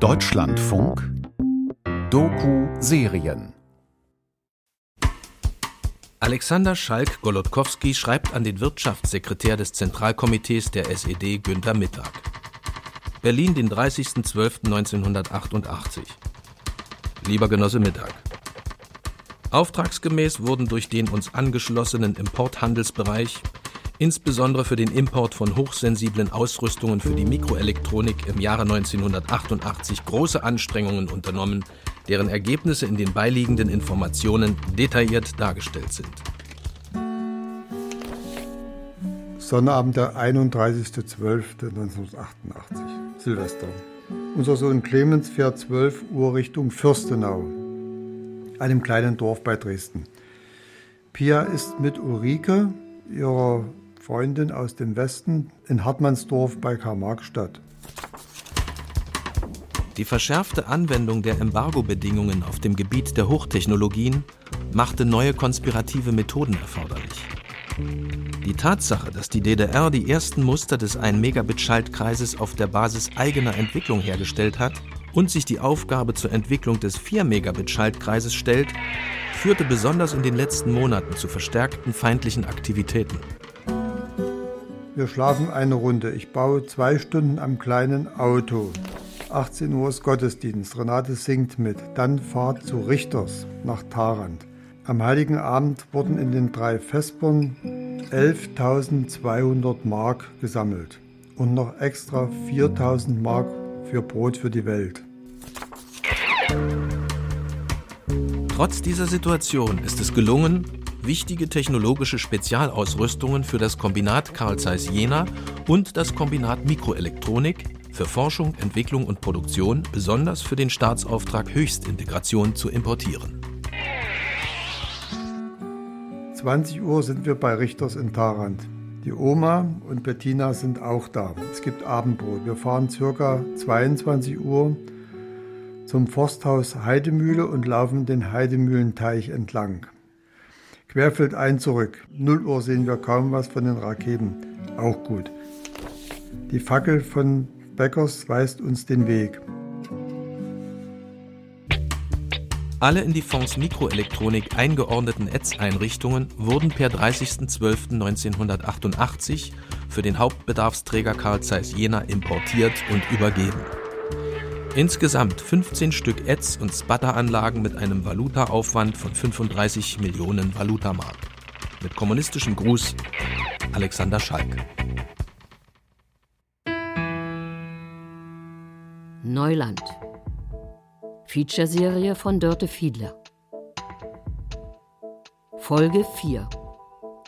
Deutschlandfunk Doku-Serien Alexander Schalk-Golodkowski schreibt an den Wirtschaftssekretär des Zentralkomitees der SED Günter Mittag. Berlin, den 30.12.1988. Lieber Genosse Mittag. Auftragsgemäß wurden durch den uns angeschlossenen Importhandelsbereich insbesondere für den Import von hochsensiblen Ausrüstungen für die Mikroelektronik im Jahre 1988 große Anstrengungen unternommen, deren Ergebnisse in den beiliegenden Informationen detailliert dargestellt sind. Sonnabend, der 31.12.1988, Silvester. Unser Sohn Clemens fährt 12 Uhr Richtung Fürstenau, einem kleinen Dorf bei Dresden. Pia ist mit Ulrike, ihrer Freundin aus dem Westen, in Hartmannsdorf bei Karl-Marx-Stadt. Die verschärfte Anwendung der Embargo-Bedingungen auf dem Gebiet der Hochtechnologien machte neue konspirative Methoden erforderlich. Die Tatsache, dass die DDR die ersten Muster des 1-Megabit-Schaltkreises auf der Basis eigener Entwicklung hergestellt hat und sich die Aufgabe zur Entwicklung des 4-Megabit-Schaltkreises stellt, führte besonders in den letzten Monaten zu verstärkten feindlichen Aktivitäten. Wir schlafen eine Runde. Ich baue zwei Stunden am kleinen Auto. 18 Uhr ist Gottesdienst. Renate singt mit. Dann Fahrt zu Richters nach Tarant. Am Heiligen Abend wurden in den drei Vespern 11.200 Mark gesammelt und noch extra 4.000 Mark für Brot für die Welt. Trotz dieser Situation ist es gelungen, wichtige technologische Spezialausrüstungen für das Kombinat Carl Zeiss Jena und das Kombinat Mikroelektronik für Forschung, Entwicklung und Produktion, besonders für den Staatsauftrag Höchstintegration, zu importieren. 20 Uhr sind wir bei Richters in Tarant. Die Oma und Bettina sind auch da. Es gibt Abendbrot. Wir fahren circa 22 Uhr zum Forsthaus Heidemühle und laufen den Heidemühlenteich entlang. Querfeld ein zurück. 0 Uhr sehen wir kaum was von den Raketen. Auch gut. Die Fackel von Beckers weist uns den Weg. Alle in die Fonds Mikroelektronik eingeordneten ETS-Einrichtungen wurden per 30.12.1988 für den Hauptbedarfsträger Carl Zeiss Jena importiert und übergeben. Insgesamt 15 Stück ETS- und Spatter-Anlagen mit einem Valutaaufwand von 35 Millionen Valutamark. Mit kommunistischem Gruß, Alexander Schalk. Neuland Featureserie von Dörte Fiedler. Folge 4.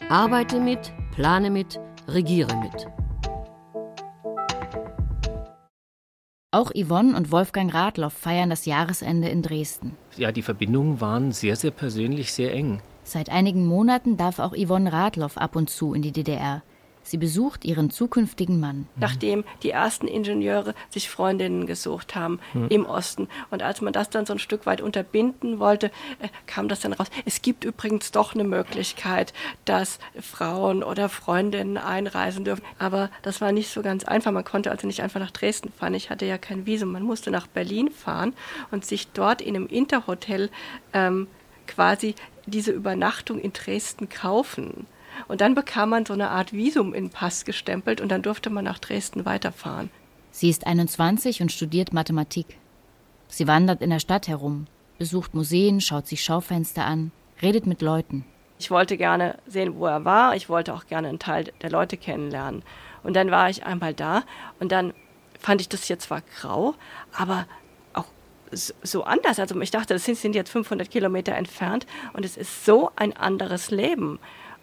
Arbeite mit, plane mit, regiere mit. Auch Yvonne und Wolfgang Radloff feiern das Jahresende in Dresden. Ja, die Verbindungen waren sehr, sehr persönlich, sehr eng. Seit einigen Monaten darf auch Yvonne Radloff ab und zu in die DDR. Sie besucht ihren zukünftigen Mann. Nachdem die ersten Ingenieure sich Freundinnen gesucht haben mhm. im Osten. Und als man das dann so ein Stück weit unterbinden wollte, äh, kam das dann raus. Es gibt übrigens doch eine Möglichkeit, dass Frauen oder Freundinnen einreisen dürfen. Aber das war nicht so ganz einfach. Man konnte also nicht einfach nach Dresden fahren. Ich hatte ja kein Visum. Man musste nach Berlin fahren und sich dort in einem Interhotel ähm, quasi diese Übernachtung in Dresden kaufen. Und dann bekam man so eine Art Visum in Pass gestempelt und dann durfte man nach Dresden weiterfahren. Sie ist 21 und studiert Mathematik. Sie wandert in der Stadt herum, besucht Museen, schaut sich Schaufenster an, redet mit Leuten. Ich wollte gerne sehen, wo er war. Ich wollte auch gerne einen Teil der Leute kennenlernen. Und dann war ich einmal da und dann fand ich das hier zwar grau, aber auch so anders. Also ich dachte, das sind jetzt 500 Kilometer entfernt und es ist so ein anderes Leben.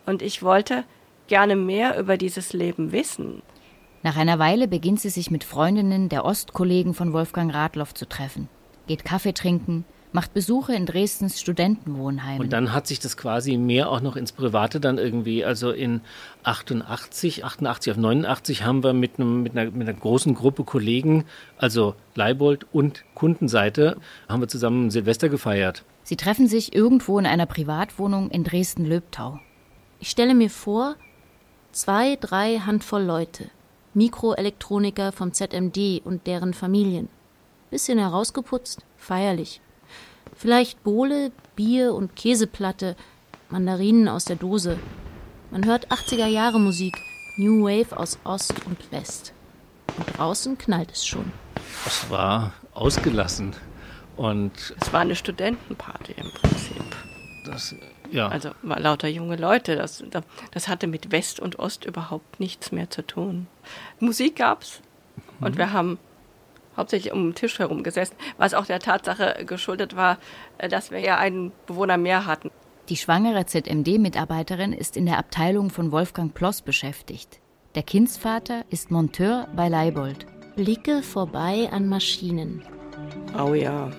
Und ich wollte gerne mehr über dieses Leben wissen. Nach einer Weile beginnt sie sich mit Freundinnen der Ostkollegen von Wolfgang Radloff zu treffen, geht Kaffee trinken, macht Besuche in Dresdens Studentenwohnheimen. Und dann hat sich das quasi mehr auch noch ins Private dann irgendwie, also in 88, 88 auf 89 haben wir mit, einem, mit, einer, mit einer großen Gruppe Kollegen, also Leibold und Kundenseite, haben wir zusammen Silvester gefeiert. Sie treffen sich irgendwo in einer Privatwohnung in Dresden-Löbtau. Ich stelle mir vor, zwei, drei Handvoll Leute, Mikroelektroniker vom ZMD und deren Familien. bisschen herausgeputzt, feierlich. Vielleicht Bohle, Bier und Käseplatte, Mandarinen aus der Dose. Man hört 80er Jahre Musik, New Wave aus Ost und West. Und draußen knallt es schon. Es war ausgelassen. Und es war eine Studentenparty im Prinzip. Das, ja. Also war lauter junge Leute. Das, das hatte mit West und Ost überhaupt nichts mehr zu tun. Musik gab's mhm. und wir haben hauptsächlich um den Tisch herum gesessen, was auch der Tatsache geschuldet war, äh, dass wir ja einen Bewohner mehr hatten. Die schwangere ZMD-Mitarbeiterin ist in der Abteilung von Wolfgang Ploss beschäftigt. Der Kindsvater ist Monteur bei Leibold. Blicke vorbei an Maschinen. Oh ja.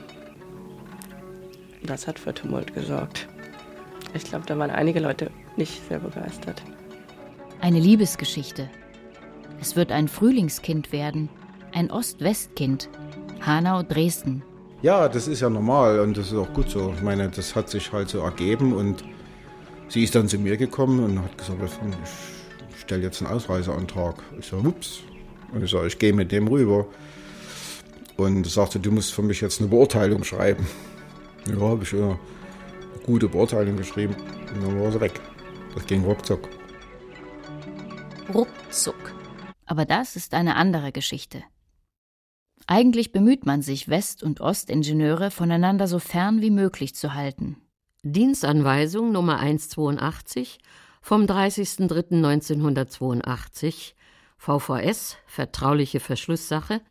Das hat für Tumult gesorgt. Ich glaube, da waren einige Leute nicht sehr begeistert. Eine Liebesgeschichte. Es wird ein Frühlingskind werden, ein Ost-West-Kind. Hanau, Dresden. Ja, das ist ja normal und das ist auch gut so. Ich meine, das hat sich halt so ergeben und sie ist dann zu mir gekommen und hat gesagt, ich stelle jetzt einen Ausreiseantrag. Ich sage, ups. Und ich sage, ich gehe mit dem rüber. Und sagte, du musst für mich jetzt eine Beurteilung schreiben. Ja, habe ich eine gute Beurteilung geschrieben und dann war sie weg. Das ging ruckzuck. Ruckzuck. Aber das ist eine andere Geschichte. Eigentlich bemüht man sich, West- und Ostingenieure voneinander so fern wie möglich zu halten. Dienstanweisung Nummer 182 vom 30.03.1982 VVS Vertrauliche Verschlusssache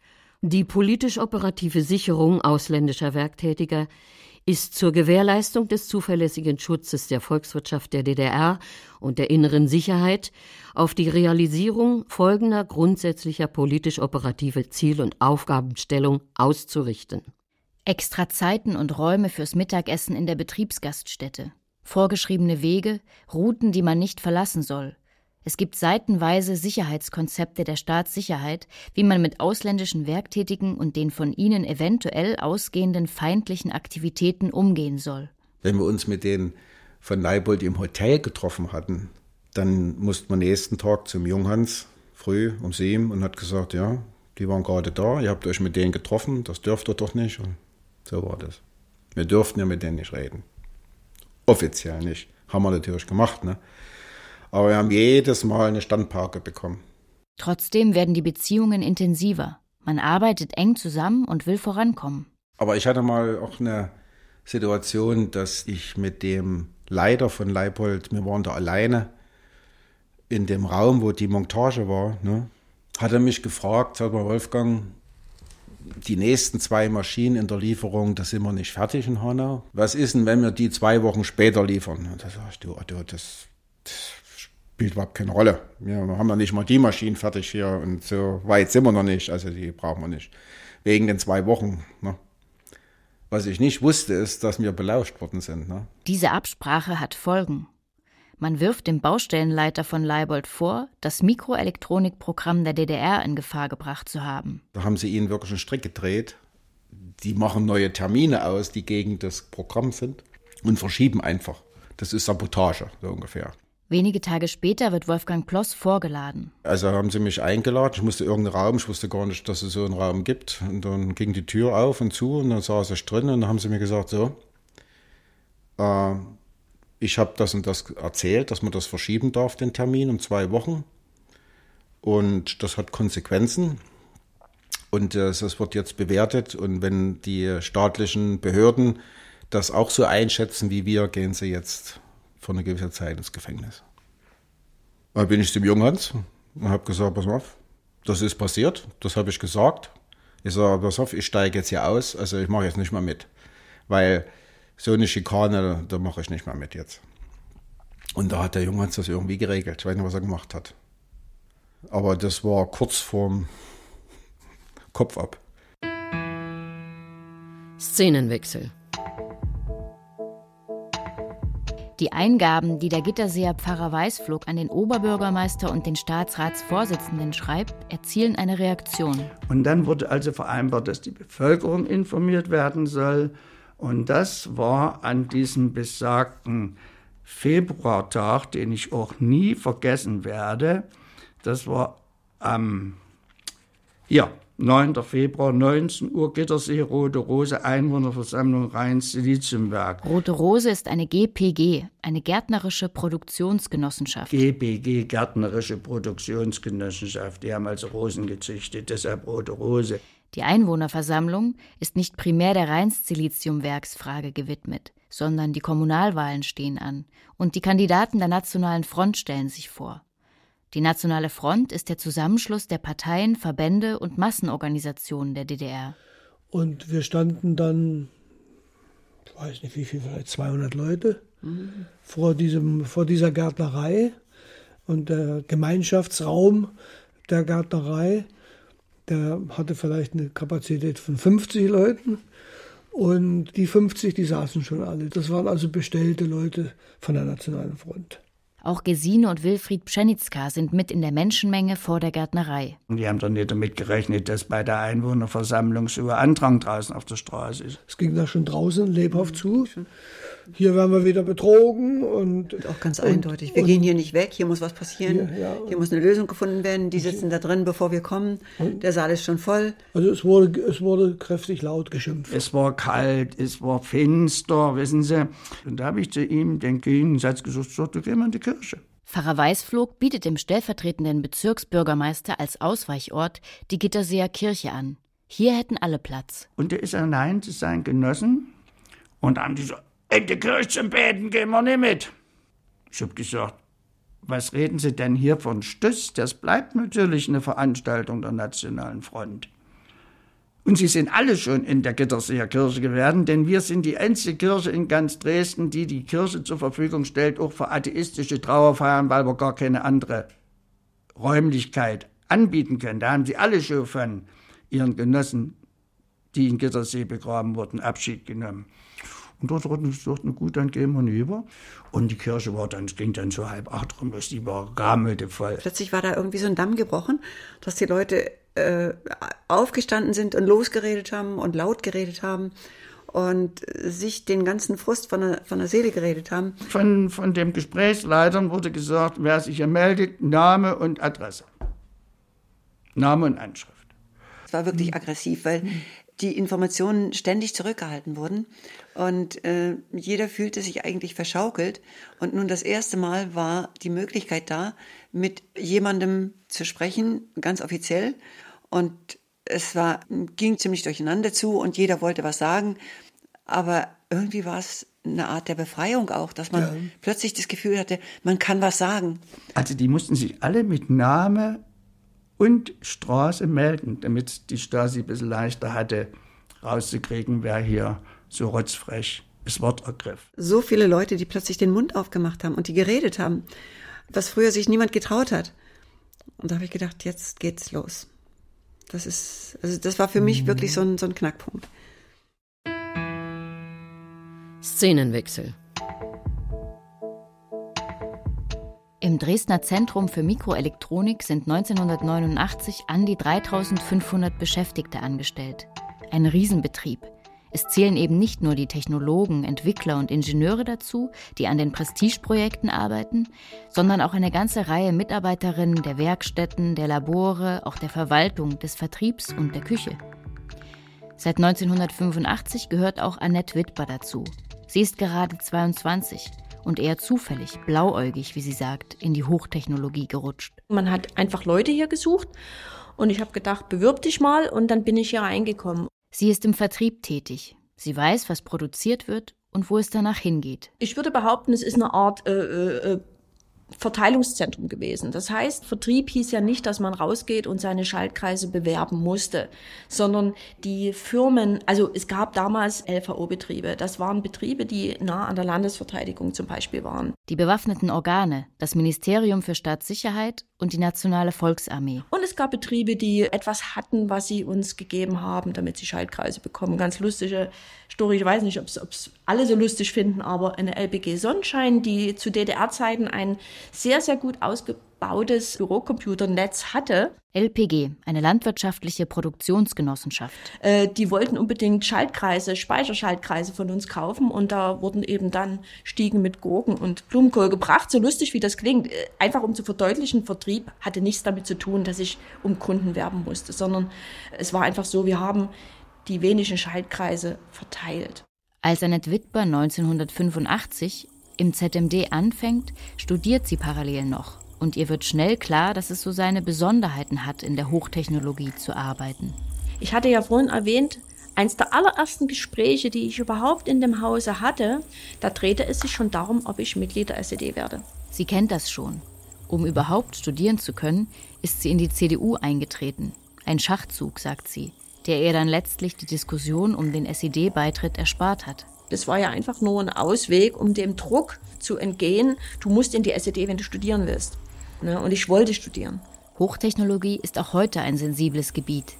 Die politisch-operative Sicherung ausländischer Werktätiger ist zur Gewährleistung des zuverlässigen Schutzes der Volkswirtschaft der DDR und der inneren Sicherheit auf die Realisierung folgender grundsätzlicher politisch-operative Ziel- und Aufgabenstellung auszurichten. Extra Zeiten und Räume fürs Mittagessen in der Betriebsgaststätte, vorgeschriebene Wege, Routen, die man nicht verlassen soll, es gibt seitenweise Sicherheitskonzepte der Staatssicherheit, wie man mit ausländischen Werktätigen und den von ihnen eventuell ausgehenden feindlichen Aktivitäten umgehen soll. Wenn wir uns mit denen von Leibold im Hotel getroffen hatten, dann mussten wir nächsten Tag zum Junghans früh um sieben und hat gesagt, ja, die waren gerade da, ihr habt euch mit denen getroffen, das dürft ihr doch nicht. Und so war das. Wir durften ja mit denen nicht reden. Offiziell nicht. Haben wir natürlich gemacht, ne? Aber wir haben jedes Mal eine Standparke bekommen. Trotzdem werden die Beziehungen intensiver. Man arbeitet eng zusammen und will vorankommen. Aber ich hatte mal auch eine Situation, dass ich mit dem Leiter von Leipold, wir waren da alleine in dem Raum, wo die Montage war, ne, hat er mich gefragt, sag mal, Wolfgang, die nächsten zwei Maschinen in der Lieferung, da sind wir nicht fertig in Hanau. Was ist denn, wenn wir die zwei Wochen später liefern? Und da sag ich, du, das, das spielt überhaupt keine Rolle. Wir haben noch nicht mal die Maschinen fertig hier und so weit sind wir noch nicht. Also die brauchen wir nicht. Wegen den zwei Wochen. Ne? Was ich nicht wusste, ist, dass wir belauscht worden sind. Ne? Diese Absprache hat Folgen. Man wirft dem Baustellenleiter von Leibold vor, das Mikroelektronikprogramm der DDR in Gefahr gebracht zu haben. Da haben sie ihnen wirklich einen Strick gedreht. Die machen neue Termine aus, die gegen das Programm sind und verschieben einfach. Das ist Sabotage, so ungefähr. Wenige Tage später wird Wolfgang Ploss vorgeladen. Also haben sie mich eingeladen. Ich musste irgendeinen Raum, ich wusste gar nicht, dass es so einen Raum gibt. Und dann ging die Tür auf und zu und dann saß ich drin und dann haben sie mir gesagt, so, äh, ich habe das und das erzählt, dass man das verschieben darf, den Termin um zwei Wochen. Und das hat Konsequenzen. Und äh, das wird jetzt bewertet. Und wenn die staatlichen Behörden das auch so einschätzen wie wir, gehen sie jetzt für eine gewisse Zeit ins Gefängnis. Dann bin ich zum Junghans und habe gesagt, pass auf, das ist passiert, das habe ich gesagt. Ich sage, pass auf, ich steige jetzt hier aus, also ich mache jetzt nicht mehr mit. Weil so eine Schikane, da mache ich nicht mehr mit jetzt. Und da hat der Junghans das irgendwie geregelt. Ich weiß nicht, was er gemacht hat. Aber das war kurz vorm Kopf ab. Szenenwechsel. Die Eingaben, die der Gitterseer Pfarrer Weißflug an den Oberbürgermeister und den Staatsratsvorsitzenden schreibt, erzielen eine Reaktion. Und dann wurde also vereinbart, dass die Bevölkerung informiert werden soll. Und das war an diesem besagten Februartag, den ich auch nie vergessen werde. Das war am, ja, 9. Februar, 19 Uhr, Gittersee, Rote Rose, Einwohnerversammlung Rhein-Siliziumwerk. Rote Rose ist eine GPG, eine gärtnerische Produktionsgenossenschaft. GPG, Gärtnerische Produktionsgenossenschaft. Die haben also Rosen gezüchtet, deshalb Rote Rose. Die Einwohnerversammlung ist nicht primär der Rhein-Siliziumwerksfrage gewidmet, sondern die Kommunalwahlen stehen an und die Kandidaten der Nationalen Front stellen sich vor. Die Nationale Front ist der Zusammenschluss der Parteien, Verbände und Massenorganisationen der DDR. Und wir standen dann, ich weiß nicht wie viel, vielleicht 200 Leute mhm. vor, diesem, vor dieser Gärtnerei. Und der Gemeinschaftsraum der Gärtnerei, der hatte vielleicht eine Kapazität von 50 Leuten. Und die 50, die saßen schon alle. Das waren also bestellte Leute von der Nationalen Front. Auch Gesine und Wilfried Pschenitzka sind mit in der Menschenmenge vor der Gärtnerei. Die haben doch nicht damit gerechnet, dass bei der Einwohnerversammlung so ein Andrang draußen auf der Straße ist. Es ging da schon draußen lebhaft zu hier werden wir wieder betrogen und, und auch ganz und, eindeutig. Wir gehen hier nicht weg, hier muss was passieren. Hier, ja, hier muss eine Lösung gefunden werden. Die sitzen da drin, bevor wir kommen. Der Saal ist schon voll. Also es wurde, es wurde kräftig laut geschimpft. Es war kalt, es war finster, wissen Sie. Und da habe ich zu ihm den Gegensatz gesagt, so, du gehen wir in die Kirche. Pfarrer Weißflog bietet dem stellvertretenden Bezirksbürgermeister als Ausweichort die Gitterseer Kirche an. Hier hätten alle Platz. Und er ist allein zu seinen Genossen und haben die so, in die Kirche zum Beten gehen wir nicht mit. Ich hab gesagt, was reden Sie denn hier von Stuss? Das bleibt natürlich eine Veranstaltung der Nationalen Front. Und Sie sind alle schon in der Gitterseer Kirche gewesen, denn wir sind die einzige Kirche in ganz Dresden, die die Kirche zur Verfügung stellt, auch für atheistische Trauerfeiern, weil wir gar keine andere Räumlichkeit anbieten können. Da haben Sie alle schon von Ihren Genossen, die in Gittersee begraben wurden, Abschied genommen. Und dort hatten sie gesagt, na gut, dann gehen wir hinüber. Und die Kirche war dann, es ging dann so halb acht rum, dass die war rammelte voll. Plötzlich war da irgendwie so ein Damm gebrochen, dass die Leute äh, aufgestanden sind und losgeredet haben und laut geredet haben und sich den ganzen Frust von der, von der Seele geredet haben. Von, von dem Gesprächsleitern wurde gesagt, wer sich hier meldet, Name und Adresse. Name und Anschrift. Es war wirklich aggressiv, weil die Informationen ständig zurückgehalten wurden und äh, jeder fühlte sich eigentlich verschaukelt. Und nun das erste Mal war die Möglichkeit da, mit jemandem zu sprechen, ganz offiziell. Und es war, ging ziemlich durcheinander zu und jeder wollte was sagen. Aber irgendwie war es eine Art der Befreiung auch, dass man ja. plötzlich das Gefühl hatte, man kann was sagen. Also die mussten sich alle mit Name und Straße melden, damit die Stasi ein bisschen leichter hatte, rauszukriegen, wer hier so rotzfrech das Wort ergriff. So viele Leute, die plötzlich den Mund aufgemacht haben und die geredet haben, was früher sich niemand getraut hat. Und da habe ich gedacht, jetzt geht's los. Das ist, also das war für mich wirklich so ein, so ein Knackpunkt. Szenenwechsel. Im Dresdner Zentrum für Mikroelektronik sind 1989 an die 3500 Beschäftigte angestellt. Ein Riesenbetrieb. Es zählen eben nicht nur die Technologen, Entwickler und Ingenieure dazu, die an den Prestigeprojekten arbeiten, sondern auch eine ganze Reihe Mitarbeiterinnen der Werkstätten, der Labore, auch der Verwaltung, des Vertriebs und der Küche. Seit 1985 gehört auch Annette Wittber dazu. Sie ist gerade 22 und eher zufällig, blauäugig, wie sie sagt, in die Hochtechnologie gerutscht. Man hat einfach Leute hier gesucht und ich habe gedacht, bewirb dich mal und dann bin ich hier reingekommen. Sie ist im Vertrieb tätig. Sie weiß, was produziert wird und wo es danach hingeht. Ich würde behaupten, es ist eine Art äh, äh, äh Verteilungszentrum gewesen. Das heißt, Vertrieb hieß ja nicht, dass man rausgeht und seine Schaltkreise bewerben musste, sondern die Firmen, also es gab damals LVO-Betriebe. Das waren Betriebe, die nah an der Landesverteidigung zum Beispiel waren. Die bewaffneten Organe, das Ministerium für Staatssicherheit und die Nationale Volksarmee. Und es gab Betriebe, die etwas hatten, was sie uns gegeben haben, damit sie Schaltkreise bekommen. Ganz lustige Story, ich weiß nicht, ob es alle so lustig finden, aber eine LPG Sonnenschein, die zu DDR-Zeiten ein sehr, sehr gut ausgebildeter ausgebautes Bürocomputernetz hatte. LPG, eine landwirtschaftliche Produktionsgenossenschaft. Äh, die wollten unbedingt Schaltkreise, Speicherschaltkreise von uns kaufen und da wurden eben dann Stiegen mit Gurken und Blumenkohl gebracht. So lustig wie das klingt, äh, einfach um zu verdeutlichen, Vertrieb hatte nichts damit zu tun, dass ich um Kunden werben musste, sondern es war einfach so, wir haben die wenigen Schaltkreise verteilt. Als Annette Wittber 1985 im ZMD anfängt, studiert sie parallel noch. Und ihr wird schnell klar, dass es so seine Besonderheiten hat, in der Hochtechnologie zu arbeiten. Ich hatte ja vorhin erwähnt, eins der allerersten Gespräche, die ich überhaupt in dem Hause hatte, da drehte es sich schon darum, ob ich Mitglied der SED werde. Sie kennt das schon. Um überhaupt studieren zu können, ist sie in die CDU eingetreten. Ein Schachzug, sagt sie, der ihr dann letztlich die Diskussion um den SED-Beitritt erspart hat. Das war ja einfach nur ein Ausweg, um dem Druck zu entgehen. Du musst in die SED, wenn du studieren willst. Ne? Und ich wollte studieren. Hochtechnologie ist auch heute ein sensibles Gebiet.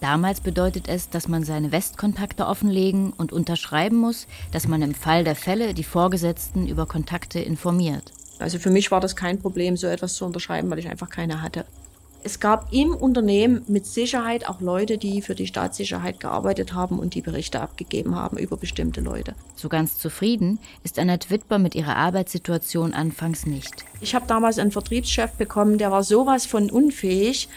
Damals bedeutet es, dass man seine Westkontakte offenlegen und unterschreiben muss, dass man im Fall der Fälle die Vorgesetzten über Kontakte informiert. Also für mich war das kein Problem, so etwas zu unterschreiben, weil ich einfach keine hatte. Es gab im Unternehmen mit Sicherheit auch Leute, die für die Staatssicherheit gearbeitet haben und die Berichte abgegeben haben über bestimmte Leute. So ganz zufrieden ist Annette Wittber mit ihrer Arbeitssituation anfangs nicht. Ich habe damals einen Vertriebschef bekommen, der war sowas von unfähig.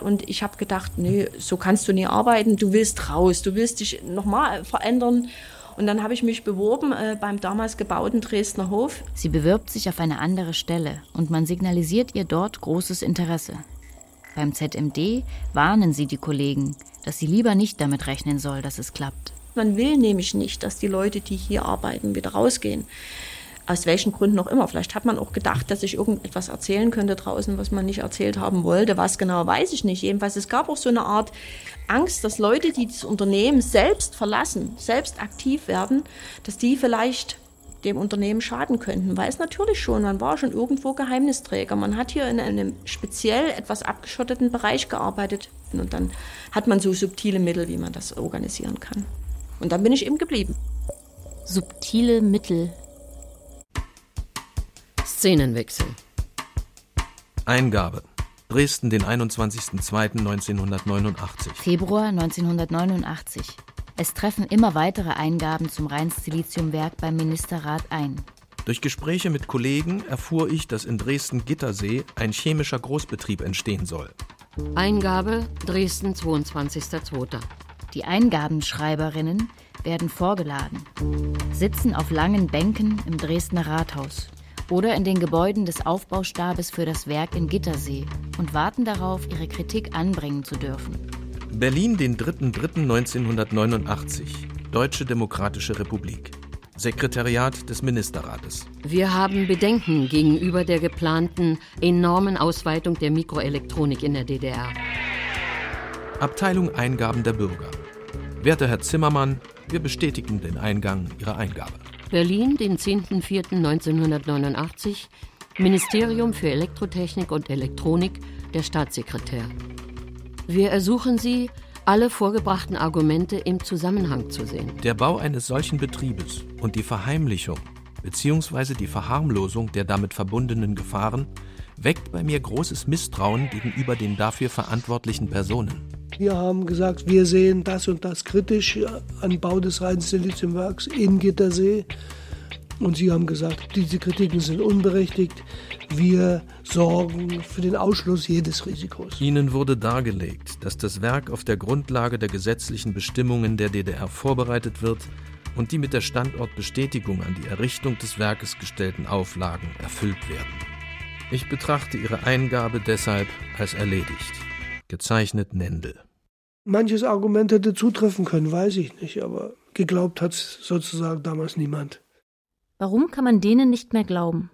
Und ich habe gedacht, nee, so kannst du nie arbeiten. Du willst raus, du willst dich nochmal verändern. Und dann habe ich mich beworben äh, beim damals gebauten Dresdner Hof. Sie bewirbt sich auf eine andere Stelle und man signalisiert ihr dort großes Interesse. Beim ZMD warnen sie die Kollegen, dass sie lieber nicht damit rechnen soll, dass es klappt. Man will nämlich nicht, dass die Leute, die hier arbeiten, wieder rausgehen. Aus welchen Gründen auch immer. Vielleicht hat man auch gedacht, dass ich irgendetwas erzählen könnte draußen, was man nicht erzählt haben wollte. Was genau, weiß ich nicht. Jedenfalls, es gab auch so eine Art Angst, dass Leute, die das Unternehmen selbst verlassen, selbst aktiv werden, dass die vielleicht dem Unternehmen schaden könnten. Weil es natürlich schon, man war schon irgendwo Geheimnisträger. Man hat hier in einem speziell etwas abgeschotteten Bereich gearbeitet. Und dann hat man so subtile Mittel, wie man das organisieren kann. Und dann bin ich eben geblieben. Subtile Mittel. Szenenwechsel. Eingabe. Dresden, den 21.02.1989. Februar 1989. Es treffen immer weitere Eingaben zum Rhein-Siliziumwerk beim Ministerrat ein. Durch Gespräche mit Kollegen erfuhr ich, dass in Dresden-Gittersee ein chemischer Großbetrieb entstehen soll. Eingabe Dresden 22.02. Die Eingabenschreiberinnen werden vorgeladen, sitzen auf langen Bänken im Dresdner Rathaus oder in den Gebäuden des Aufbaustabes für das Werk in Gittersee und warten darauf, ihre Kritik anbringen zu dürfen. Berlin, den 3.3.1989. Deutsche Demokratische Republik. Sekretariat des Ministerrates. Wir haben Bedenken gegenüber der geplanten enormen Ausweitung der Mikroelektronik in der DDR. Abteilung Eingaben der Bürger. Werter Herr Zimmermann, wir bestätigen den Eingang Ihrer Eingabe. Berlin, den 10.04.1989. Ministerium für Elektrotechnik und Elektronik, der Staatssekretär. Wir ersuchen Sie, alle vorgebrachten Argumente im Zusammenhang zu sehen. Der Bau eines solchen Betriebes und die Verheimlichung bzw. die Verharmlosung der damit verbundenen Gefahren weckt bei mir großes Misstrauen gegenüber den dafür verantwortlichen Personen. Wir haben gesagt, wir sehen das und das kritisch an Bau des Rhein-Siliziumwerks in Gittersee. Und sie haben gesagt, diese Kritiken sind unberechtigt. Wir sorgen für den Ausschluss jedes Risikos. Ihnen wurde dargelegt, dass das Werk auf der Grundlage der gesetzlichen Bestimmungen der DDR vorbereitet wird und die mit der Standortbestätigung an die Errichtung des Werkes gestellten Auflagen erfüllt werden. Ich betrachte Ihre Eingabe deshalb als erledigt. Gezeichnet Nendel. Manches Argument hätte zutreffen können, weiß ich nicht, aber geglaubt hat es sozusagen damals niemand. Warum kann man denen nicht mehr glauben?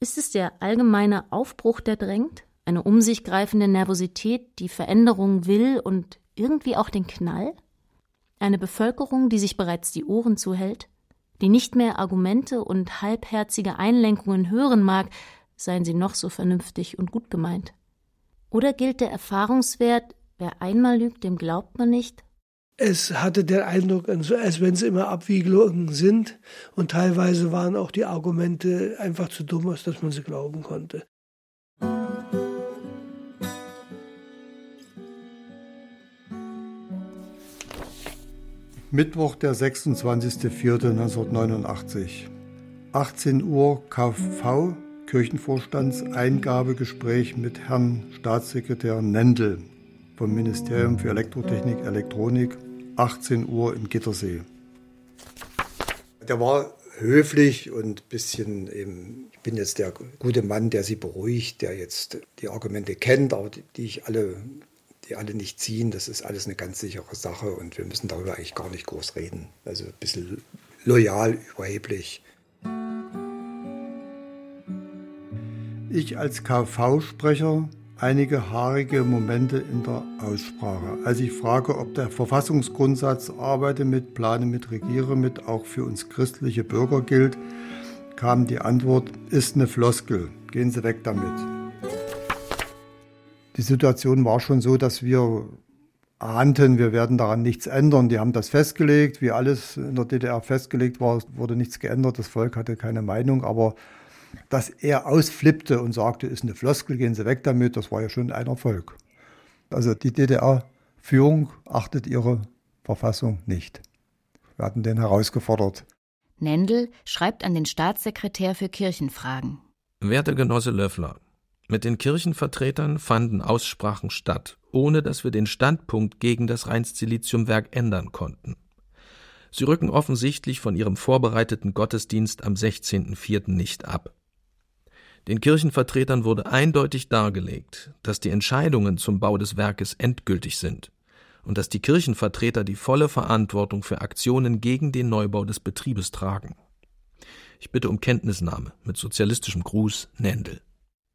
Ist es der allgemeine Aufbruch, der drängt? Eine um sich greifende Nervosität, die Veränderung will und irgendwie auch den Knall? Eine Bevölkerung, die sich bereits die Ohren zuhält? Die nicht mehr Argumente und halbherzige Einlenkungen hören mag, seien sie noch so vernünftig und gut gemeint? Oder gilt der Erfahrungswert, wer einmal lügt, dem glaubt man nicht? es hatte den Eindruck, also als wenn es immer Abwiegelungen sind und teilweise waren auch die Argumente einfach zu dumm, als dass man sie glauben konnte. Mittwoch, der 26.04.1989. 18 Uhr KV, Kirchenvorstandseingabegespräch mit Herrn Staatssekretär Nendel vom Ministerium für Elektrotechnik, Elektronik 18 Uhr in Gittersee. Der war höflich und ein bisschen eben, ich bin jetzt der gute Mann, der sie beruhigt, der jetzt die Argumente kennt, aber die, die ich alle die alle nicht ziehen, das ist alles eine ganz sichere Sache und wir müssen darüber eigentlich gar nicht groß reden. Also ein bisschen loyal, überheblich. Ich als KV-Sprecher einige haarige Momente in der Aussprache. Als ich frage, ob der Verfassungsgrundsatz arbeite mit, plane mit, regiere mit auch für uns christliche Bürger gilt, kam die Antwort, ist eine Floskel, gehen Sie weg damit die Situation war schon so, dass wir ahnten, wir werden daran nichts ändern. Die haben das festgelegt, wie alles in der DDR festgelegt war, wurde nichts geändert. Das Volk hatte keine Meinung, aber dass er ausflippte und sagte, ist eine Floskel, gehen Sie weg damit, das war ja schon ein Erfolg. Also die DDR-Führung achtet ihre Verfassung nicht. Wir hatten den herausgefordert. Nendel schreibt an den Staatssekretär für Kirchenfragen. Werte Genosse Löffler, mit den Kirchenvertretern fanden Aussprachen statt, ohne dass wir den Standpunkt gegen das Rheins-Silizium-Werk ändern konnten. Sie rücken offensichtlich von ihrem vorbereiteten Gottesdienst am 16.04. nicht ab. Den Kirchenvertretern wurde eindeutig dargelegt, dass die Entscheidungen zum Bau des Werkes endgültig sind und dass die Kirchenvertreter die volle Verantwortung für Aktionen gegen den Neubau des Betriebes tragen. Ich bitte um Kenntnisnahme mit sozialistischem Gruß Nendel.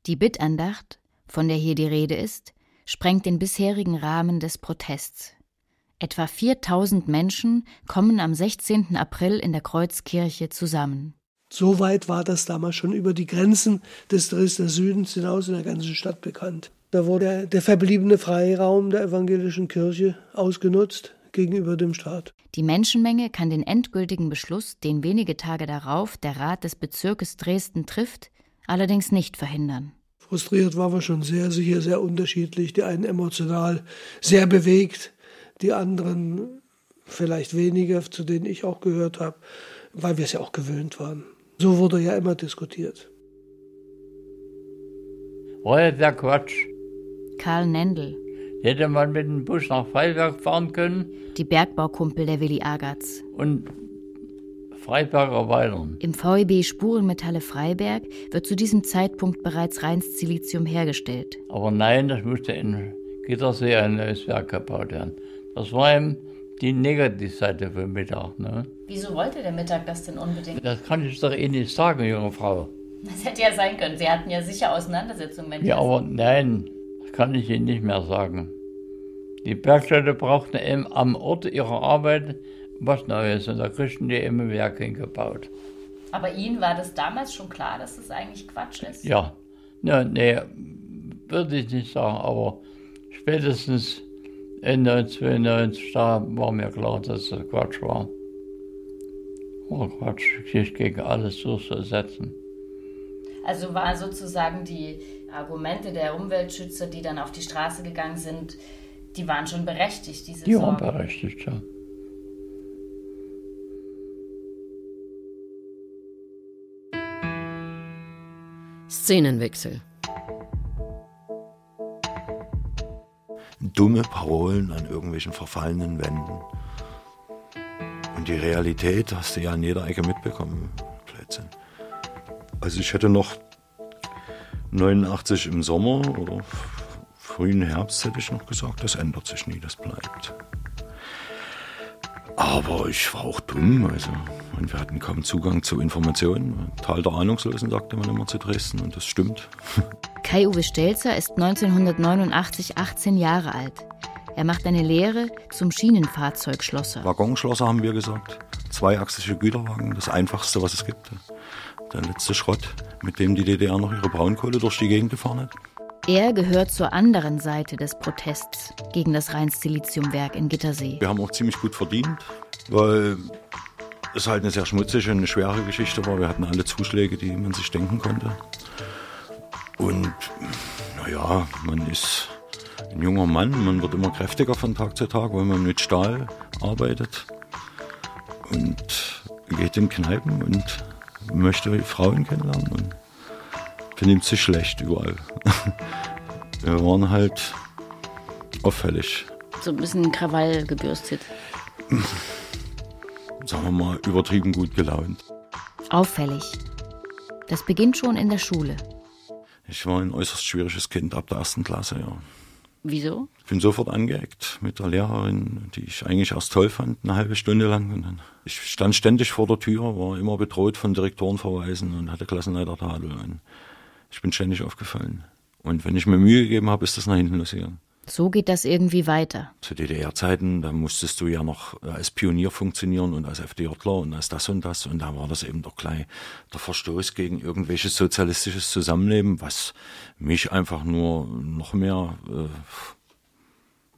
Die Bittandacht, von der hier die Rede ist, sprengt den bisherigen Rahmen des Protests. Etwa 4000 Menschen kommen am 16. April in der Kreuzkirche zusammen. So weit war das damals schon über die Grenzen des Dresdner Südens hinaus in der ganzen Stadt bekannt. Da wurde der verbliebene Freiraum der evangelischen Kirche ausgenutzt gegenüber dem Staat. Die Menschenmenge kann den endgültigen Beschluss, den wenige Tage darauf der Rat des Bezirkes Dresden trifft, allerdings nicht verhindern. Frustriert waren wir schon sehr sicher, sehr unterschiedlich. Die einen emotional sehr bewegt, die anderen vielleicht weniger, zu denen ich auch gehört habe, weil wir es ja auch gewöhnt waren. So wurde ja immer diskutiert. Der Quatsch. Karl Nendel. Hätte man mit dem Bus nach Freiberg fahren können. Die Bergbaukumpel der Willi Agatz. Und Freiberg erweitern. Im VEB Spurenmetalle Freiberg wird zu diesem Zeitpunkt bereits reins Silizium hergestellt. Aber nein, das musste in Gittersee ein neues Werk gebaut werden. Das war eben die Negativseite für Mittag. Ne? Wieso wollte der Mittag das denn unbedingt? Das kann ich doch eh nicht sagen, junge Frau. Das hätte ja sein können. Sie hatten ja sicher Auseinandersetzungen. Wenn ja, aber nein, das kann ich Ihnen nicht mehr sagen. Die Bergleute brauchten eben am Ort ihrer Arbeit was Neues und da kriegten die immer Werk hingebaut. Aber Ihnen war das damals schon klar, dass das eigentlich Quatsch ist? Ja, ja nee, würde ich nicht sagen, aber spätestens Ende 1992 da war mir klar, dass das Quatsch war. Oh Quatsch, sich gegen alles durchzusetzen. Also waren sozusagen die Argumente der Umweltschützer, die dann auf die Straße gegangen sind, die waren schon berechtigt, diese Die Sorgen. waren berechtigt, ja. Szenenwechsel. Dumme Parolen an irgendwelchen verfallenen Wänden. Und die Realität hast du ja an jeder Ecke mitbekommen. Blödsinn. Also ich hätte noch 89 im Sommer oder frühen Herbst hätte ich noch gesagt, das ändert sich nie, das bleibt. Aber ich war auch dumm, also und wir hatten kaum Zugang zu Informationen. Tal der Ahnungslosen sagte man immer zu Dresden und das stimmt. Kai-Uwe Stelzer ist 1989 18 Jahre alt. Er macht eine Lehre zum Schienenfahrzeugschlosser. Waggonschlosser haben wir gesagt. Zweiachsige Güterwagen, das einfachste, was es gibt. Der letzte Schrott, mit dem die DDR noch ihre Braunkohle durch die Gegend gefahren hat. Er gehört zur anderen Seite des Protests gegen das Rheins-Silizium-Werk in Gittersee. Wir haben auch ziemlich gut verdient, weil es halt eine sehr schmutzige und eine schwere Geschichte war. Wir hatten alle Zuschläge, die man sich denken konnte. Und naja, man ist ein junger Mann, man wird immer kräftiger von Tag zu Tag, weil man mit Stahl arbeitet. und geht in Kneipen und möchte Frauen kennenlernen und benimmt sich schlecht überall. Wir waren halt auffällig. So ein bisschen Krawall gebürstet. Sagen wir mal, übertrieben gut gelaunt. Auffällig. Das beginnt schon in der Schule. Ich war ein äußerst schwieriges Kind ab der ersten Klasse, ja. Wieso? Ich bin sofort angeeckt mit der Lehrerin, die ich eigentlich erst toll fand, eine halbe Stunde lang. Und dann, ich stand ständig vor der Tür, war immer bedroht von Direktorenverweisen und hatte Klassenleitertadel. Und ich bin ständig aufgefallen. Und wenn ich mir Mühe gegeben habe, ist das nach hinten losgegangen. So geht das irgendwie weiter. Zu DDR-Zeiten, da musstest du ja noch als Pionier funktionieren und als FDJler und als das und das. Und da war das eben doch gleich der Verstoß gegen irgendwelches sozialistisches Zusammenleben, was mich einfach nur noch mehr, äh,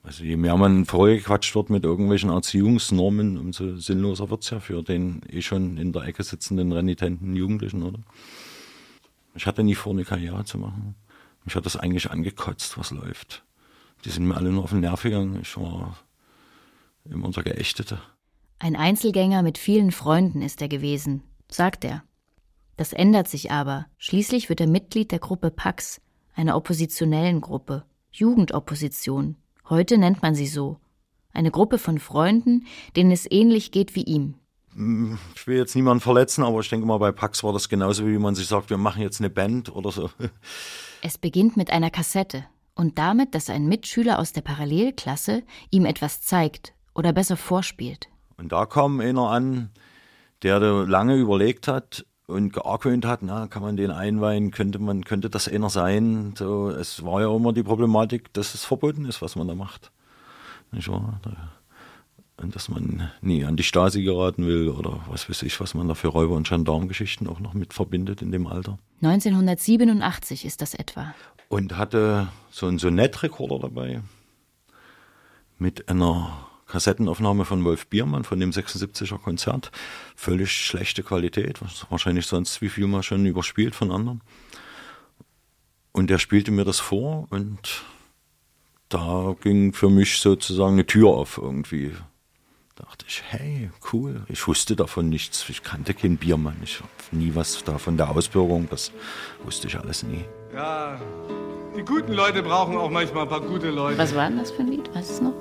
also je mehr man vorgequatscht wird mit irgendwelchen Erziehungsnormen, umso sinnloser wird's ja für den eh schon in der Ecke sitzenden renitenten Jugendlichen, oder? Ich hatte nie vor, eine Karriere zu machen. Mich hat das eigentlich angekotzt, was läuft. Die sind mir alle nur auf den Nerv gegangen. Ich war immer der Geächtete. Ein Einzelgänger mit vielen Freunden ist er gewesen, sagt er. Das ändert sich aber. Schließlich wird er Mitglied der Gruppe Pax, einer oppositionellen Gruppe, Jugendopposition. Heute nennt man sie so. Eine Gruppe von Freunden, denen es ähnlich geht wie ihm. Ich will jetzt niemanden verletzen, aber ich denke mal, bei Pax war das genauso, wie man sich sagt, wir machen jetzt eine Band oder so. Es beginnt mit einer Kassette und damit, dass ein Mitschüler aus der Parallelklasse ihm etwas zeigt oder besser vorspielt. Und da kam einer an, der lange überlegt hat und geargwöhnt hat, na, kann man den einweihen, könnte man, könnte das einer sein? So, es war ja immer die Problematik, dass es verboten ist, was man da macht. Nicht wahr? Und dass man nie an die Stasi geraten will oder was weiß ich, was man da für Räuber- und Gendarmgeschichten auch noch mit verbindet in dem Alter. 1987 ist das etwa. Und hatte so einen Sonettrekorder dabei mit einer Kassettenaufnahme von Wolf Biermann von dem 76er Konzert. Völlig schlechte Qualität, wahrscheinlich sonst wie viel mal schon überspielt von anderen. Und der spielte mir das vor und da ging für mich sozusagen eine Tür auf irgendwie. Da dachte ich, hey, cool. Ich wusste davon nichts. Ich kannte keinen Biermann. Ich habe nie was davon der Ausbürgerung. Das wusste ich alles nie. Ja, die guten Leute brauchen auch manchmal ein paar gute Leute. Was war denn das für ein Lied? Weißt du es noch?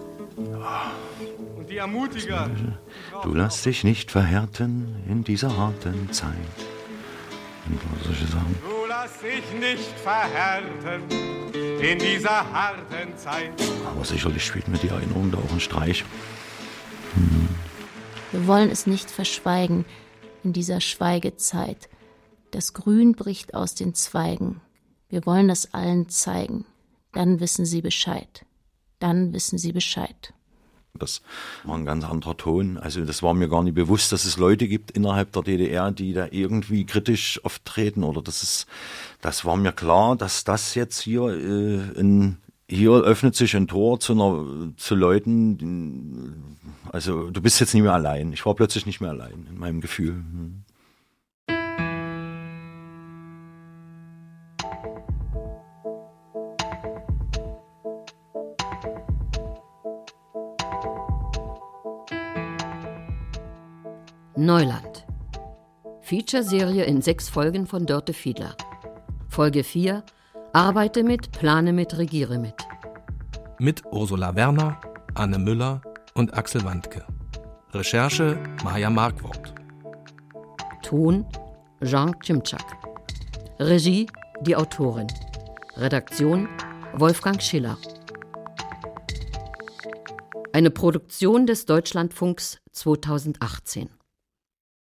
Und die Ermutiger. Du lass dich nicht verhärten in dieser harten Zeit. Und solche Sachen. Du lass dich nicht verhärten in dieser harten Zeit. Aber sicherlich spielt mir die Erinnerung da auch einen Streich. Wir wollen es nicht verschweigen in dieser Schweigezeit. Das Grün bricht aus den Zweigen. Wir wollen das allen zeigen. Dann wissen sie Bescheid. Dann wissen sie Bescheid. Das war ein ganz anderer Ton. Also das war mir gar nicht bewusst, dass es Leute gibt innerhalb der DDR, die da irgendwie kritisch auftreten oder das ist, das war mir klar, dass das jetzt hier äh, ein hier öffnet sich ein Tor zu, einer, zu Leuten, also du bist jetzt nicht mehr allein. Ich war plötzlich nicht mehr allein in meinem Gefühl. Neuland. Feature-Serie in sechs Folgen von Dörte Fiedler. Folge 4 Arbeite mit, plane mit, regiere mit. Mit Ursula Werner, Anne Müller und Axel Wandke. Recherche Maja Markwort. Ton Jean Cimczak. Regie die Autorin. Redaktion Wolfgang Schiller. Eine Produktion des Deutschlandfunks 2018.